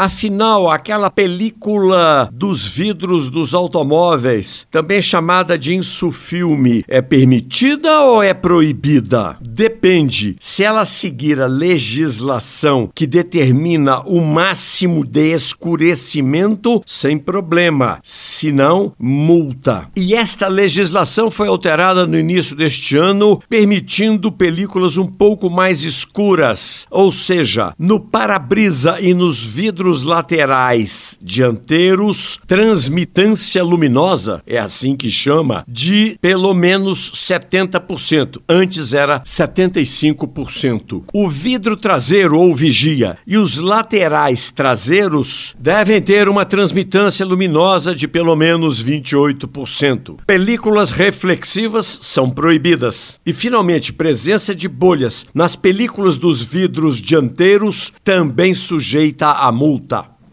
Afinal, aquela película dos vidros dos automóveis, também chamada de insufilme, é permitida ou é proibida? Depende. Se ela seguir a legislação que determina o máximo de escurecimento, sem problema. Se não, multa. E esta legislação foi alterada no início deste ano, permitindo películas um pouco mais escuras, ou seja, no para-brisa e nos vidros laterais dianteiros, transmitância luminosa, é assim que chama, de pelo menos 70%. Antes era 75%. O vidro traseiro ou vigia e os laterais traseiros devem ter uma transmitância luminosa de pelo menos 28%. Películas reflexivas são proibidas. E finalmente, presença de bolhas nas películas dos vidros dianteiros também sujeita a multa.